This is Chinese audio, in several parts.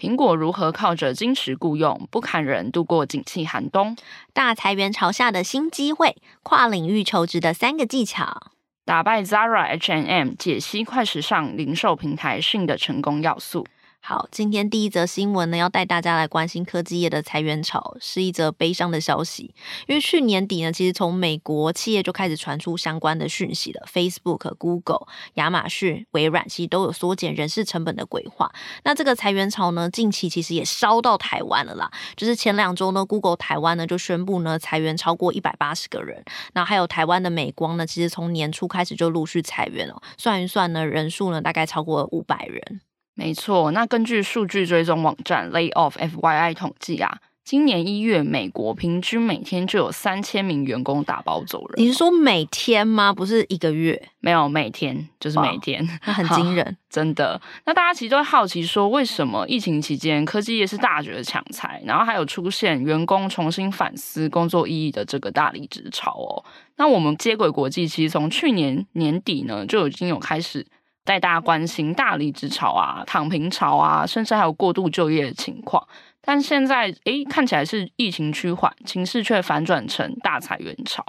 苹果如何靠着精实雇用不砍人度过景气寒冬？大裁员潮下的新机会，跨领域求职的三个技巧，打败 Zara、H&M，解析快时尚零售平台 SHEIN 的成功要素。好，今天第一则新闻呢，要带大家来关心科技业的裁员潮，是一则悲伤的消息。因为去年底呢，其实从美国企业就开始传出相关的讯息了，Facebook、Google、亚马逊、微软其实都有缩减人事成本的规划。那这个裁员潮呢，近期其实也烧到台湾了啦。就是前两周呢，Google 台湾呢就宣布呢裁员超过一百八十个人。那还有台湾的美光呢，其实从年初开始就陆续裁员了，算一算呢，人数呢大概超过五百人。没错，那根据数据追踪网站 Layoff FYI 统计啊，今年一月美国平均每天就有三千名员工打包走人。你是说每天吗？不是一个月？没有，每天就是每天，那很 惊人，真的。那大家其实都会好奇说，为什么疫情期间科技业是大举的抢财，然后还有出现员工重新反思工作意义的这个大离职潮哦？那我们接轨国际其实从去年年底呢就已经有开始。带大家关心大离职潮啊、躺平潮啊，甚至还有过度就业的情况。但现在，诶，看起来是疫情趋缓，情势却反转成大裁员潮。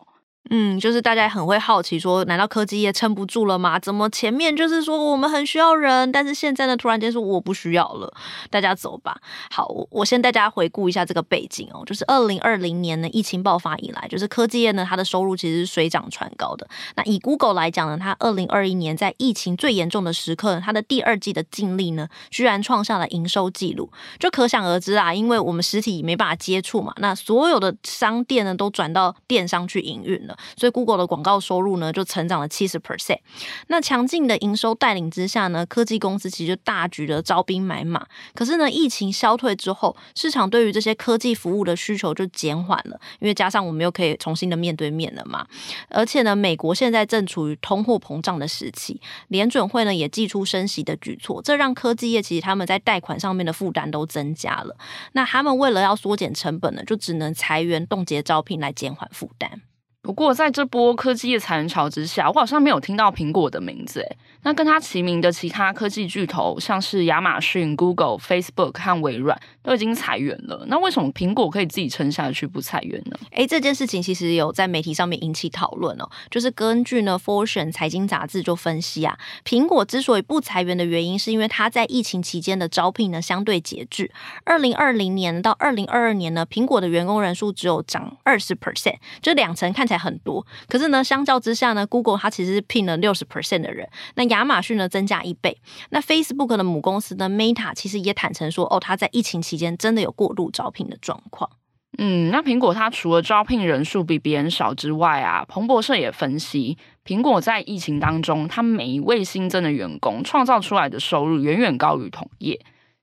嗯，就是大家很会好奇说，难道科技业撑不住了吗？怎么前面就是说我们很需要人，但是现在呢，突然间说我不需要了，大家走吧。好，我我先大家回顾一下这个背景哦，就是二零二零年呢，疫情爆发以来，就是科技业呢，它的收入其实是水涨船高的。那以 Google 来讲呢，它二零二一年在疫情最严重的时刻，它的第二季的净利呢，居然创下了营收纪录，就可想而知啊，因为我们实体没办法接触嘛，那所有的商店呢，都转到电商去营运了。所以，Google 的广告收入呢就成长了七十 percent。那强劲的营收带领之下呢，科技公司其实就大举的招兵买马。可是呢，疫情消退之后，市场对于这些科技服务的需求就减缓了，因为加上我们又可以重新的面对面了嘛。而且呢，美国现在正处于通货膨胀的时期，联准会呢也祭出升息的举措，这让科技业其实他们在贷款上面的负担都增加了。那他们为了要缩减成本呢，就只能裁员、冻结招聘来减缓负担。不过，在这波科技的残潮之下，我好像没有听到苹果的名字诶。那跟它齐名的其他科技巨头，像是亚马逊、Google、Facebook 和微软，都已经裁员了。那为什么苹果可以自己撑下去不裁员呢？哎，这件事情其实有在媒体上面引起讨论哦。就是根据呢 Fortune 财经杂志就分析啊，苹果之所以不裁员的原因，是因为它在疫情期间的招聘呢相对节制。二零二零年到二零二二年呢，苹果的员工人数只有涨二十 percent，就两成看起来很多。可是呢，相较之下呢，Google 它其实是聘了六十 percent 的人。那亚马逊呢增加一倍，那 Facebook 的母公司呢 Meta 其实也坦诚说，哦，他在疫情期间真的有过度招聘的状况。嗯，那苹果它除了招聘人数比别人少之外啊，彭博社也分析，苹果在疫情当中，它每一位新增的员工创造出来的收入远远高于同业。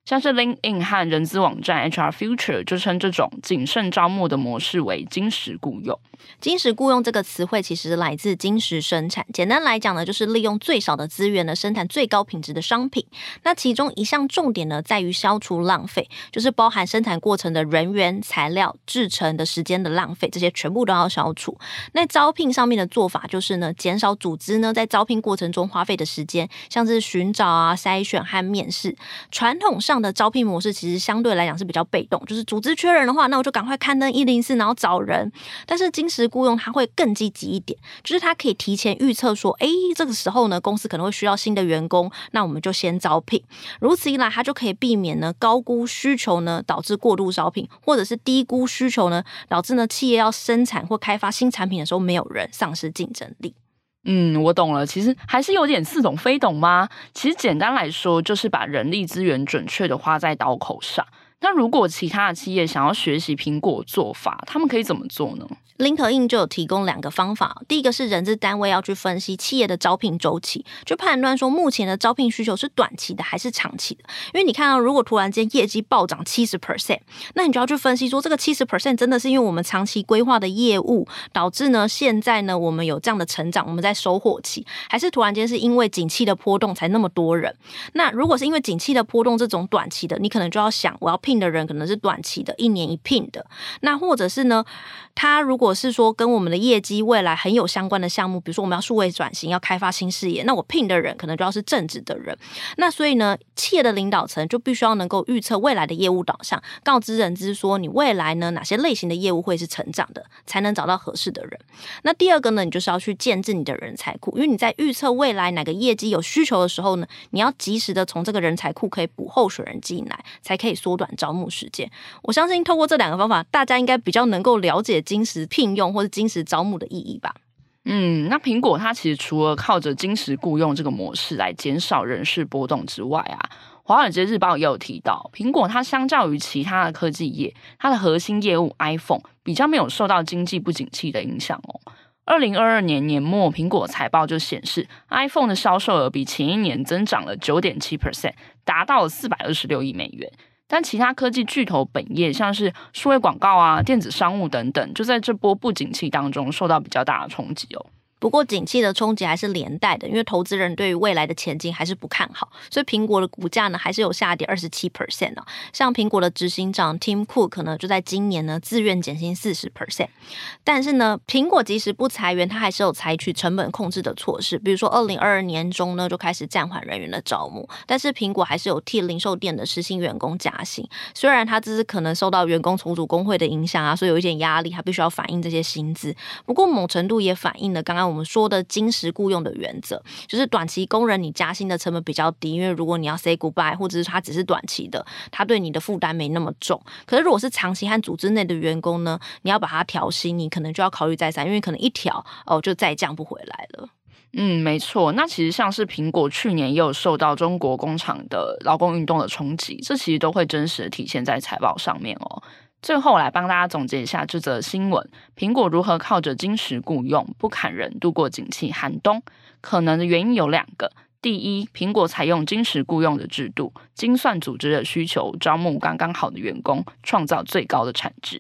像是 LinkedIn 和人资网站 HR Future 就称这种谨慎招募的模式为金石雇用。金石雇用这个词汇其实来自金石生产，简单来讲呢，就是利用最少的资源呢，生产最高品质的商品。那其中一项重点呢，在于消除浪费，就是包含生产过程的人员、材料、制成的时间的浪费，这些全部都要消除。那招聘上面的做法就是呢，减少组织呢在招聘过程中花费的时间，像是寻找啊、筛选和面试。传统上的招聘模式其实相对来讲是比较被动，就是组织缺人的话，那我就赶快刊登一零四，然后找人。但是金石雇佣它会更积极一点，就是它可以提前预测说，哎，这个时候呢，公司可能会需要新的员工，那我们就先招聘。如此一来，它就可以避免呢高估需求呢导致过度招聘，或者是低估需求呢导致呢企业要生产或开发新产品的时候没有人，丧失竞争力。嗯，我懂了。其实还是有点似懂非懂吗？其实简单来说，就是把人力资源准确的花在刀口上。那如果其他的企业想要学习苹果做法，他们可以怎么做呢？LinkedIn 就有提供两个方法，第一个是人资单位要去分析企业的招聘周期，去判断说目前的招聘需求是短期的还是长期的。因为你看到，如果突然间业绩暴涨七十 percent，那你就要去分析说，这个七十 percent 真的是因为我们长期规划的业务导致呢？现在呢，我们有这样的成长，我们在收获期，还是突然间是因为景气的波动才那么多人？那如果是因为景气的波动这种短期的，你可能就要想，我要聘的人可能是短期的，一年一聘的。那或者是呢，他如果是说跟我们的业绩未来很有相关的项目，比如说我们要数位转型，要开发新事业，那我聘的人可能就要是正职的人。那所以呢，企业的领导层就必须要能够预测未来的业务导向，告知人资说你未来呢哪些类型的业务会是成长的，才能找到合适的人。那第二个呢，你就是要去建置你的人才库，因为你在预测未来哪个业绩有需求的时候呢，你要及时的从这个人才库可以补候选人进来，才可以缩短招募时间。我相信透过这两个方法，大家应该比较能够了解。金石聘用或者金石招募的意义吧。嗯，那苹果它其实除了靠着金石雇佣这个模式来减少人事波动之外啊，《华尔街日报》也有提到，苹果它相较于其他的科技业，它的核心业务 iPhone 比较没有受到经济不景气的影响哦。二零二二年年末，苹果财报就显示，iPhone 的销售额比前一年增长了九点七 percent，达到了四百二十六亿美元。但其他科技巨头本业，像是数位广告啊、电子商务等等，就在这波不景气当中受到比较大的冲击哦。不过，景气的冲击还是连带的，因为投资人对于未来的前景还是不看好，所以苹果的股价呢还是有下跌二十七 percent 呢。像苹果的执行长 Tim Cook 呢，就在今年呢自愿减薪四十 percent。但是呢，苹果即使不裁员，它还是有采取成本控制的措施，比如说二零二二年中呢就开始暂缓人员的招募，但是苹果还是有替零售店的实薪员工加薪。虽然它只是可能受到员工重组工会的影响啊，所以有一点压力，它必须要反映这些薪资。不过某程度也反映了刚刚。我们说的精实雇佣的原则，就是短期工人你加薪的成本比较低，因为如果你要 say goodbye，或者是他只是短期的，他对你的负担没那么重。可是如果是长期和组织内的员工呢，你要把他调薪，你可能就要考虑再三，因为可能一调哦就再降不回来了。嗯，没错。那其实像是苹果去年也有受到中国工厂的劳工运动的冲击，这其实都会真实的体现在财报上面哦。最后来帮大家总结一下这则新闻：苹果如何靠着金石雇佣不砍人度过景气寒冬？可能的原因有两个：第一，苹果采用金石雇佣的制度，精算组织的需求，招募刚刚好的员工，创造最高的产值；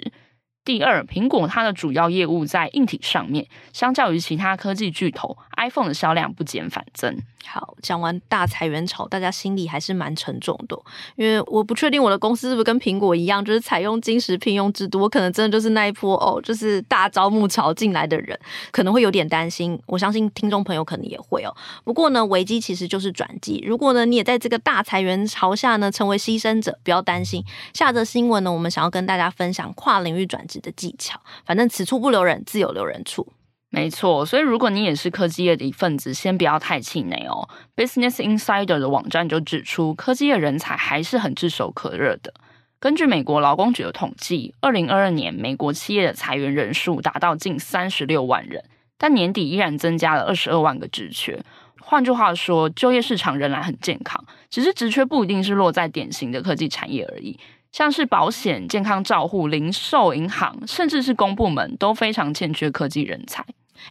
第二，苹果它的主要业务在硬体上面，相较于其他科技巨头，iPhone 的销量不减反增。好，讲完大裁员潮，大家心里还是蛮沉重的，因为我不确定我的公司是不是跟苹果一样，就是采用精实聘用制度，我可能真的就是那一波哦，就是大招募潮进来的人，可能会有点担心。我相信听众朋友可能也会哦。不过呢，危机其实就是转机。如果呢，你也在这个大裁员潮下呢，成为牺牲者，不要担心。下则新闻呢，我们想要跟大家分享跨领域转职的技巧。反正此处不留人，自有留人处。没错，所以如果你也是科技业的一份子，先不要太气馁哦。Business Insider 的网站就指出，科技业人才还是很炙手可热的。根据美国劳工局的统计，二零二二年美国企业的裁员人数达到近三十六万人，但年底依然增加了二十二万个职缺。换句话说，就业市场仍然很健康，只是职缺不一定是落在典型的科技产业而已。像是保险、健康照护、零售、银行，甚至是公部门，都非常欠缺科技人才。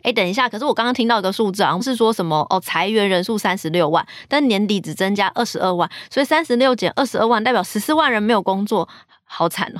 哎，等一下，可是我刚刚听到一个数字啊，是说什么哦？裁员人数三十六万，但年底只增加二十二万，所以三十六减二十二万，代表十四万人没有工作，好惨哦。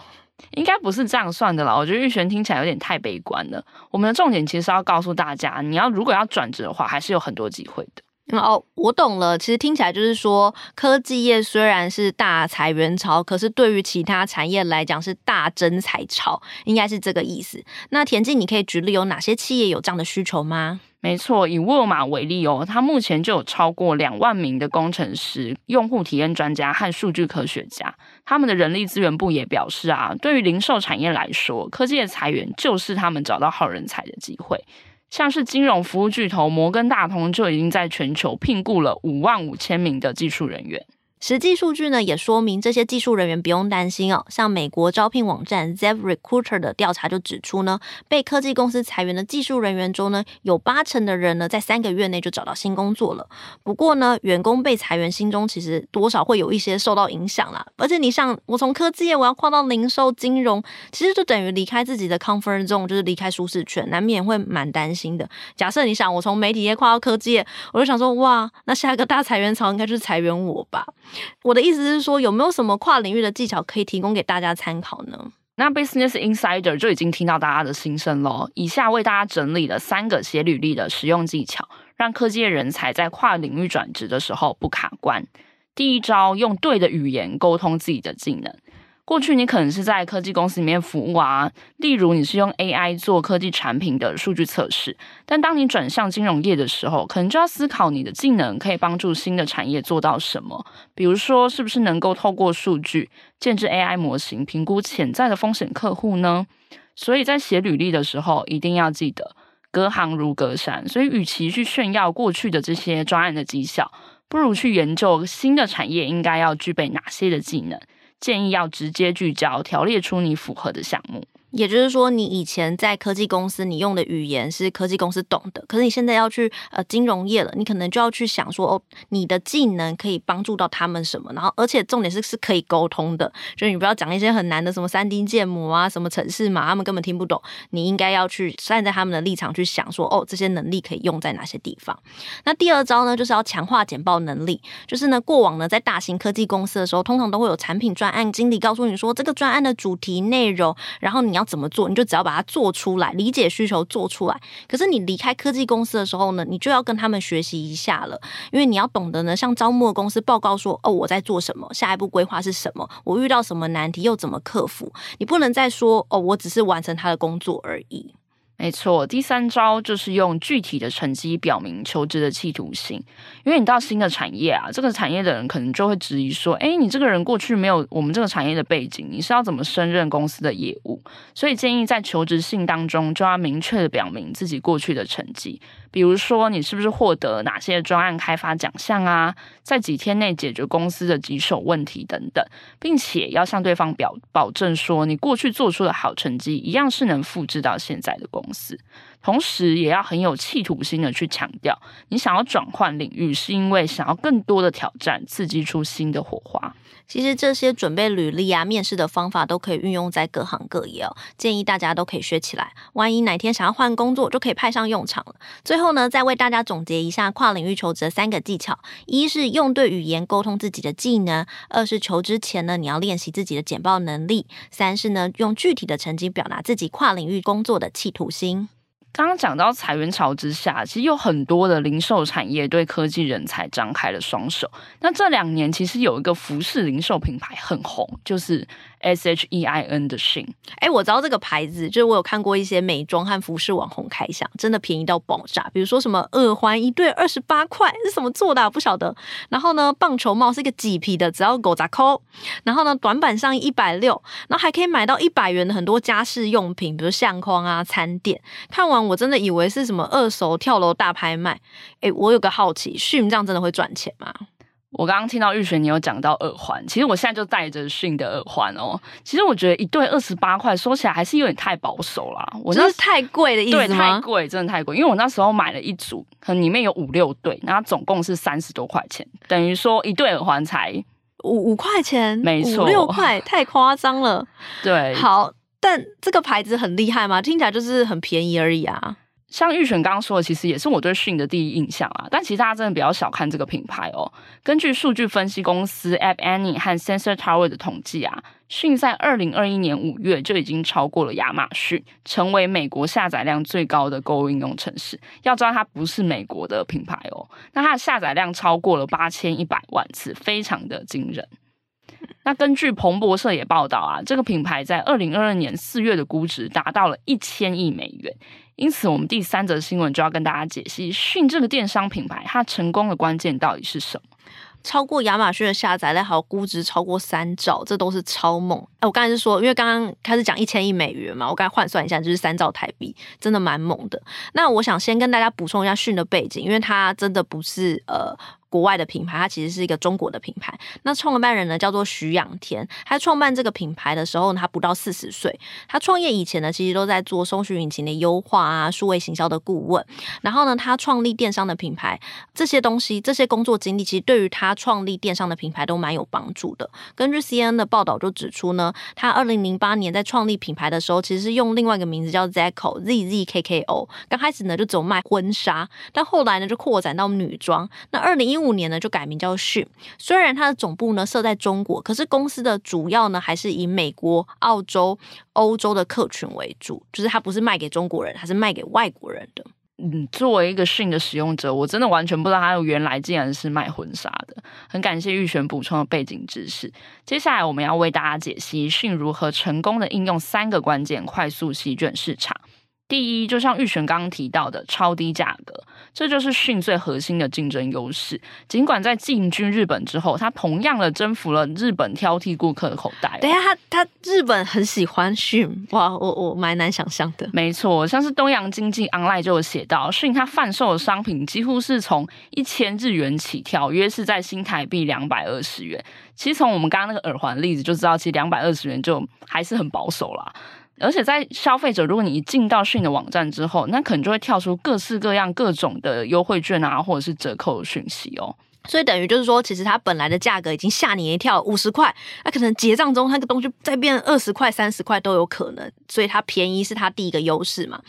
应该不是这样算的啦，我觉得玉璇听起来有点太悲观了。我们的重点其实是要告诉大家，你要如果要转职的话，还是有很多机会的。哦，我懂了。其实听起来就是说，科技业虽然是大裁员潮，可是对于其他产业来讲是大增财潮，应该是这个意思。那田静，你可以举例有哪些企业有这样的需求吗？没错，以沃尔玛为例哦，它目前就有超过两万名的工程师、用户体验专家和数据科学家。他们的人力资源部也表示啊，对于零售产业来说，科技的裁员就是他们找到好人才的机会。像是金融服务巨头摩根大通就已经在全球聘雇了五万五千名的技术人员。实际数据呢也说明这些技术人员不用担心哦。像美国招聘网站 Zev Recruiter 的调查就指出呢，被科技公司裁员的技术人员中呢，有八成的人呢在三个月内就找到新工作了。不过呢，员工被裁员，心中其实多少会有一些受到影响啦。而且你像我从科技业我要跨到零售金融，其实就等于离开自己的 comfort zone，就是离开舒适圈，难免会蛮担心的。假设你想我从媒体业跨到科技业，我就想说哇，那下一个大裁员潮应该就是裁员我吧。我的意思是说，有没有什么跨领域的技巧可以提供给大家参考呢？那 Business Insider 就已经听到大家的心声喽。以下为大家整理了三个写履历的实用技巧，让科技人才在跨领域转职的时候不卡关。第一招，用对的语言沟通自己的技能。过去你可能是在科技公司里面服务啊，例如你是用 AI 做科技产品的数据测试，但当你转向金融业的时候，可能就要思考你的技能可以帮助新的产业做到什么，比如说是不是能够透过数据建置 AI 模型，评估潜在的风险客户呢？所以在写履历的时候，一定要记得隔行如隔山，所以与其去炫耀过去的这些专案的绩效，不如去研究新的产业应该要具备哪些的技能。建议要直接聚焦，条列出你符合的项目。也就是说，你以前在科技公司，你用的语言是科技公司懂的，可是你现在要去呃金融业了，你可能就要去想说，哦，你的技能可以帮助到他们什么？然后，而且重点是是可以沟通的，就是你不要讲一些很难的什么三 D 建模啊，什么程式嘛，他们根本听不懂。你应该要去站在他们的立场去想说，哦，这些能力可以用在哪些地方？那第二招呢，就是要强化简报能力。就是呢，过往呢，在大型科技公司的时候，通常都会有产品专案经理告诉你说，这个专案的主题内容，然后你要怎么做，你就只要把它做出来，理解需求做出来。可是你离开科技公司的时候呢，你就要跟他们学习一下了，因为你要懂得呢，向招募的公司报告说，哦，我在做什么，下一步规划是什么，我遇到什么难题又怎么克服。你不能再说，哦，我只是完成他的工作而已。没错，第三招就是用具体的成绩表明求职的企图心。因为你到新的产业啊，这个产业的人可能就会质疑说：“诶，你这个人过去没有我们这个产业的背景，你是要怎么胜任公司的业务？”所以建议在求职信当中就要明确的表明自己过去的成绩。比如说，你是不是获得哪些专案开发奖项啊？在几天内解决公司的棘手问题等等，并且要向对方表保证说，你过去做出的好成绩一样是能复制到现在的公司。同时，也要很有企图心的去强调，你想要转换领域，是因为想要更多的挑战，刺激出新的火花。其实这些准备履历啊、面试的方法都可以运用在各行各业哦，建议大家都可以学起来。万一哪天想要换工作，就可以派上用场了。最最后呢，再为大家总结一下跨领域求职的三个技巧：一是用对语言沟通自己的技能；二是求职前呢，你要练习自己的简报能力；三是呢，用具体的成绩表达自己跨领域工作的企图心。刚刚讲到裁员潮之下，其实有很多的零售产业对科技人才张开了双手。那这两年其实有一个服饰零售品牌很红，就是 S H E I N 的 Shein。哎，我知道这个牌子，就是我有看过一些美妆和服饰网红开箱，真的便宜到爆炸。比如说什么耳环一对二十八块，是什么做的？不晓得。然后呢，棒球帽是一个麂皮的，只要五十块。然后呢，短版上衣一百六，然后还可以买到一百元的很多家饰用品，比如相框啊、餐垫。看完。我真的以为是什么二手跳楼大拍卖，诶，我有个好奇，Shein 这样真的会赚钱吗？我刚刚听到玉璇你有讲到耳环，其实我现在就戴着 Shein 的耳环哦。其实我觉得一对二十八块，说起来还是有点太保守啦。我那是太贵的意思吗？对，太贵，真的太贵。因为我那时候买了一组，可能里面有五六对，然后总共是三十多块钱，等于说一对耳环才五五块钱，没错，五六块，太夸张了。对，好，但这个牌子很厉害吗？听起来就是很便宜而已啊。像玉璇刚刚说的，其实也是我对讯的第一印象啊。但其实大家真的比较小看这个品牌哦。根据数据分析公司 App Annie 和 Sensor Tower 的统计啊讯在二零二一年五月就已经超过了亚马逊，成为美国下载量最高的购物应用程式。要知道它不是美国的品牌哦，那它的下载量超过了八千一百万次，非常的惊人。那根据彭博社也报道啊，这个品牌在二零二二年四月的估值达到了一千亿美元。因此，我们第三则新闻就要跟大家解析 Shein 这个电商品牌，它成功的关键到底是什么？超过亚马逊的下载量，还有估值超过三兆，这都是超猛。哎，我刚才是说，因为刚刚开始讲一千亿美元嘛，我刚换算一下，就是三兆台币，真的蛮猛的。那我想先跟大家补充一下 Shein 的背景，因为它真的不是呃。国外的品牌，它其实是一个中国的品牌。那创办人呢叫做徐仰天，他创办这个品牌的时候呢，他不到四十岁。他创业以前呢，其实都在做搜索引擎的优化啊、数位行销的顾问。然后呢，他创立电商的品牌，这些东西、这些工作经历，其实对于他创立电商的品牌都蛮有帮助的。根据 CNN 的报道就指出呢，他二零零八年在创立品牌的时候，其实是用另外一个名字叫 Zeko Z Z K K O。刚开始呢，就只卖婚纱，但后来呢，就扩展到女装。那二零一五年呢，就改名叫 Shein。虽然它的总部呢设在中国，可是公司的主要呢还是以美国、澳洲、欧洲的客群为主，就是它不是卖给中国人，它是卖给外国人的。嗯，作为一个 Shein 的使用者，我真的完全不知道它原来竟然是卖婚纱的。很感谢玉璇补充的背景知识。接下来我们要为大家解析迅如何成功的应用三个关键，快速席卷市场。第一，就像玉璇刚刚提到的，超低价格，这就是 Shein 最核心的竞争优势。尽管在进军日本之后，它同样的征服了日本挑剔顾客的口袋。等一下，他他日本很喜欢 Shein，哇，我我蛮难想象的。没错，像是东洋经济 online 就有写到，Shein 它贩售的商品几乎是从一千日元起跳，约是在新台币两百二十元。其实从我们刚刚那个耳环例子就知道，其实两百二十元就还是很保守啦。而且在消费者，如果你一进到讯的网站之后，那可能就会跳出各式各样、各种的优惠券啊，或者是折扣讯息哦。所以等于就是说，其实它本来的价格已经吓你一跳，五十块，那可能结账中那个东西再变二十块、三十块都有可能。所以它便宜是它第一个优势嘛。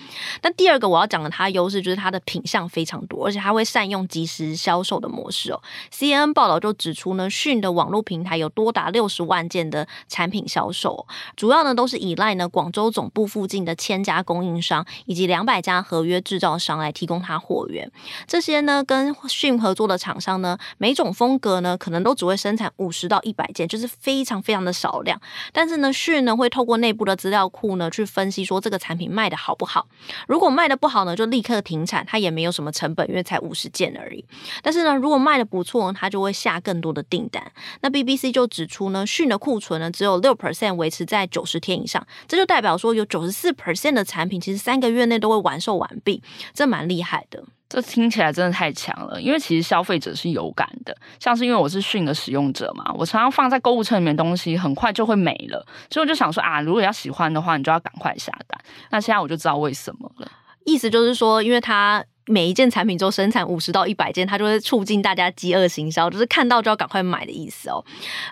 那第二个我要讲的它优势就是它的品相非常多，而且它会善用即时销售的模式哦。CNN 报道就指出呢迅的网络平台有多达六十万件的产品销售，主要呢都是依赖呢广州总部附近的千家供应商以及两百家合约制造商来提供它货源。这些呢跟迅合作的厂商呢。每种风格呢，可能都只会生产五十到一百件，就是非常非常的少量。但是呢迅呢会透过内部的资料库呢去分析说这个产品卖的好不好。如果卖的不好呢，就立刻停产，它也没有什么成本，因为才五十件而已。但是呢，如果卖的不错，它就会下更多的订单。那 BBC 就指出呢迅的库存呢只有六 percent 维持在九十天以上，这就代表说有九十四 percent 的产品其实三个月内都会完售完毕，这蛮厉害的。这听起来真的太强了，因为其实消费者是有感的，像是因为我是迅的使用者嘛，我常常放在购物车里面东西很快就会没了，所以我就想说啊，如果要喜欢的话，你就要赶快下单。那现在我就知道为什么了，意思就是说，因为它。每一件产品都生产五十到一百件，它就会促进大家饥饿行销，就是看到就要赶快买的意思哦。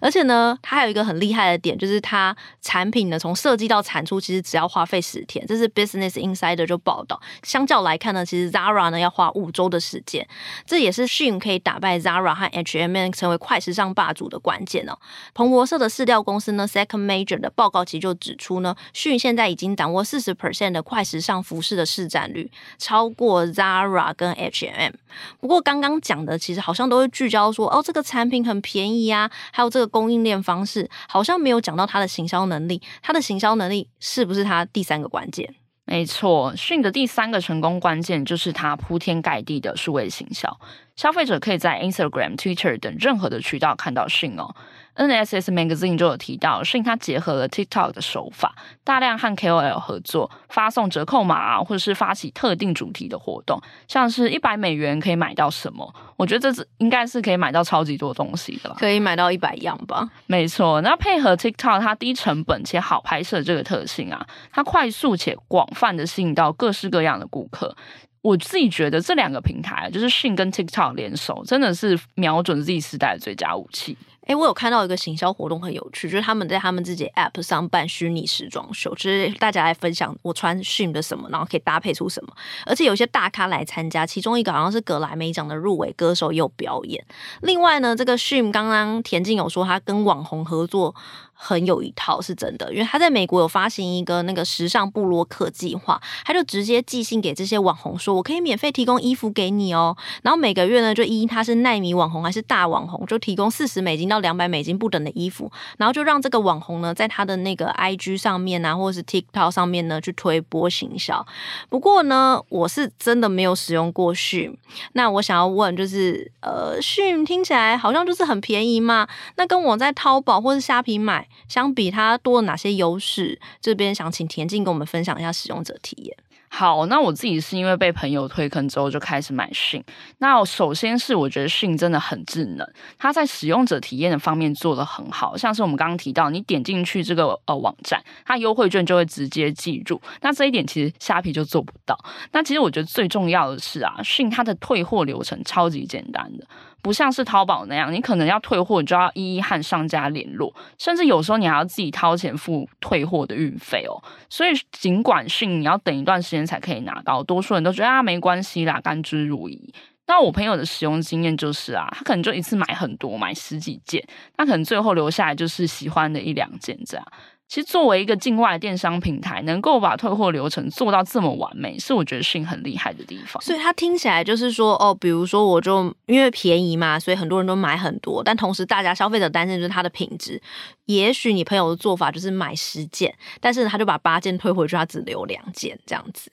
而且呢，它还有一个很厉害的点，就是它产品呢从设计到产出其实只要花费十天，这是 Business Insider 就报道。相较来看呢，其实 Zara 呢要花五周的时间，这也是 Shein 可以打败 Zara 和 H&M 成为快时尚霸主的关键哦。彭博社的市调公司呢 Second Major 的报告其实就指出呢，Shein 现在已经掌握四十 percent 的快时尚服饰的市占率，超过 Zara。Ra 跟 H&M，不过刚刚讲的其实好像都会聚焦说，哦，这个产品很便宜啊，还有这个供应链方式，好像没有讲到它的行销能力。它的行销能力是不是它第三个关键？没错，Shein 的第三个成功关键就是它铺天盖地的数位行销，消费者可以在 Instagram、Twitter 等任何的渠道看到 Shein 哦。NSS Magazine 就有提到，Shein 它结合了 TikTok 的手法，大量和 KOL 合作，发送折扣码啊，或者是发起特定主题的活动，像是一百美元可以买到什么？我觉得这是应该是可以买到超级多东西的吧？可以买到一百样吧？没错，那配合 TikTok 它低成本且好拍摄这个特性啊，它快速且广泛的吸引到各式各样的顾客。我自己觉得这两个平台就是 Shein 跟 TikTok 联手，真的是瞄准 Z 时代的最佳武器。哎，我有看到一个行销活动很有趣，就是他们在他们自己 App 上办虚拟时装秀，就是大家来分享我穿 Shim 的什么，然后可以搭配出什么，而且有些大咖来参加，其中一个好像是格莱美奖的入围歌手也有表演。另外呢，这个 Shim 刚刚田静有说他跟网红合作。很有一套是真的，因为他在美国有发行一个那个时尚布洛克计划，他就直接寄信给这些网红说：“我可以免费提供衣服给你哦。”然后每个月呢，就依他是奈米网红还是大网红，就提供四十美金到两百美金不等的衣服，然后就让这个网红呢，在他的那个 IG 上面啊，或者是 TikTok 上面呢，去推波行销。不过呢，我是真的没有使用过迅。那我想要问，就是呃迅听起来好像就是很便宜嘛？那跟我在淘宝或是虾皮买。相比它多了哪些优势？这边想请田静跟我们分享一下使用者体验。好，那我自己是因为被朋友推坑之后就开始买信。那首先是我觉得信真的很智能，它在使用者体验的方面做得很好，像是我们刚刚提到，你点进去这个呃网站，它优惠券就会直接记住。那这一点其实虾皮就做不到。那其实我觉得最重要的是啊，信它的退货流程超级简单的。不像是淘宝那样，你可能要退货，你就要一一和商家联络，甚至有时候你还要自己掏钱付退货的运费哦。所以尽管讯你要等一段时间才可以拿到，多数人都觉得啊没关系啦，甘之如饴。那我朋友的使用经验就是啊，他可能就一次买很多，买十几件，那可能最后留下来就是喜欢的一两件这样。其实作为一个境外电商平台，能够把退货流程做到这么完美，是我觉得讯很厉害的地方。所以它听起来就是说，哦，比如说我就因为便宜嘛，所以很多人都买很多，但同时大家消费者担心就是它的品质。也许你朋友的做法就是买十件，但是他就把八件退回去，他只留两件这样子。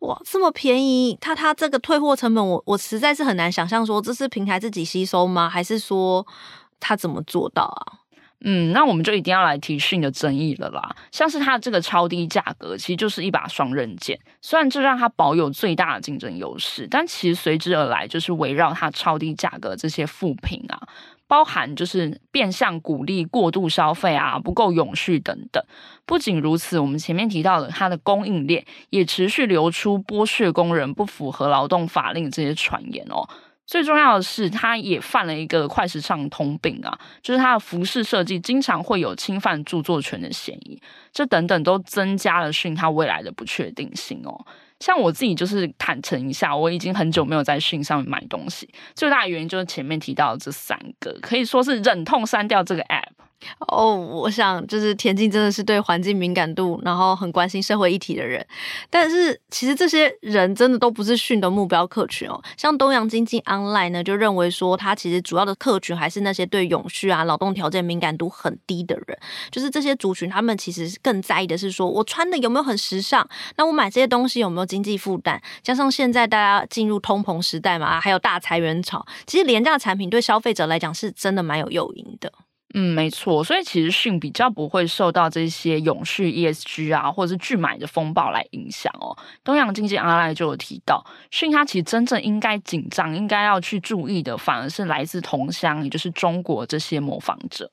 哇，这么便宜，他他这个退货成本我，我我实在是很难想象，说这是平台自己吸收吗？还是说他怎么做到啊？嗯，那我们就一定要来提讯的争议了啦。像是它这个超低价格，其实就是一把双刃剑。虽然这让它保有最大的竞争优势，但其实随之而来就是围绕它超低价格这些负评啊，包含就是变相鼓励过度消费啊，不够永续等等。不仅如此，我们前面提到的它的供应链也持续流出剥削工人、不符合劳动法令这些传言哦。最重要的是，他也犯了一个快时尚通病啊，就是他的服饰设计经常会有侵犯著作权的嫌疑，这等等都增加了讯他未来的不确定性哦。像我自己就是坦诚一下，我已经很久没有在讯上面买东西，最大的原因就是前面提到的这三个，可以说是忍痛删掉这个 app。哦，我想就是田静真的是对环境敏感度，然后很关心社会议题的人。但是其实这些人真的都不是讯的目标客群哦。像东洋经济 Online 呢，就认为说，他其实主要的客群还是那些对永续啊、劳动条件敏感度很低的人。就是这些族群，他们其实更在意的是说，我穿的有没有很时尚？那我买这些东西有没有经济负担？加上现在大家进入通膨时代嘛，还有大裁员潮，其实廉价产品对消费者来讲是真的蛮有诱因的。嗯，没错，所以其实讯比较不会受到这些永续 ESG 啊，或者是拒买的风暴来影响哦。东洋经济 Online 就有提到，讯它其实真正应该紧张、应该要去注意的，反而是来自同乡，也就是中国这些模仿者。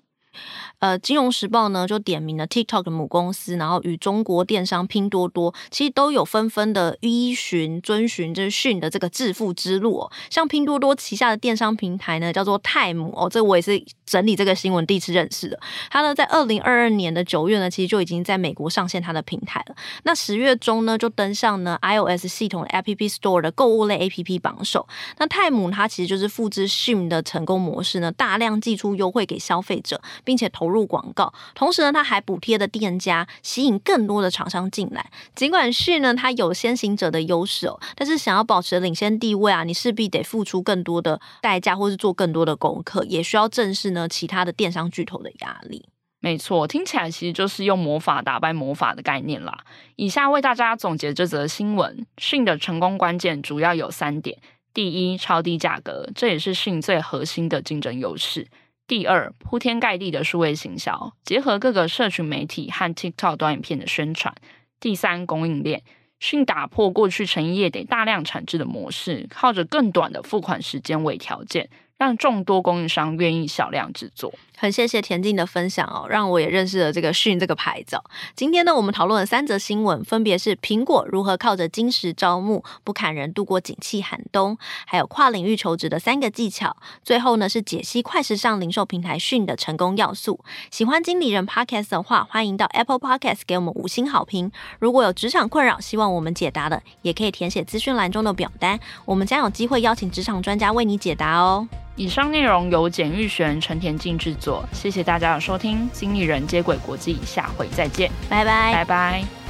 呃，金融时报呢就点名了 TikTok 母公司，然后与中国电商拼多多其实都有纷纷的依循遵循就是迅的这个致富之路哦。像拼多多旗下的电商平台呢叫做泰姆哦，这我也是整理这个新闻第一次认识的。它呢在二零二二年的九月呢，其实就已经在美国上线它的平台了。那十月中呢就登上呢 iOS 系统 App Store 的购物类 APP 榜首。那泰姆它其实就是复制迅的成功模式呢，大量寄出优惠给消费者，并且投入广告，同时呢，它还补贴的店家，吸引更多的厂商进来。尽管讯呢，它有先行者的优势哦，但是想要保持领先地位啊，你势必得付出更多的代价，或是做更多的功课，也需要正视呢其他的电商巨头的压力。没错，听起来其实就是用魔法打败魔法的概念啦。以下为大家总结这则新闻：讯的成功关键主要有三点：第一，超低价格，这也是讯最核心的竞争优势。第二，铺天盖地的数位行销，结合各个社群媒体和 TikTok 短影片的宣传。第三，供应链，迅打破过去成衣业得大量产制的模式，靠着更短的付款时间为条件。让众多供应商愿意小量制作。很谢谢田静的分享哦，让我也认识了这个讯这个牌子。今天呢，我们讨论了三则新闻，分别是苹果如何靠着金石招募不砍人度过景气寒冬，还有跨领域求职的三个技巧。最后呢，是解析快时尚零售平台讯的成功要素。喜欢经理人 Podcast 的话，欢迎到 Apple Podcast 给我们五星好评。如果有职场困扰，希望我们解答的，也可以填写资讯栏中的表单，我们将有机会邀请职场专家为你解答哦。以上内容由简玉璇、陈田静制作，谢谢大家的收听。经理人接轨国际，下回再见，拜拜，拜拜。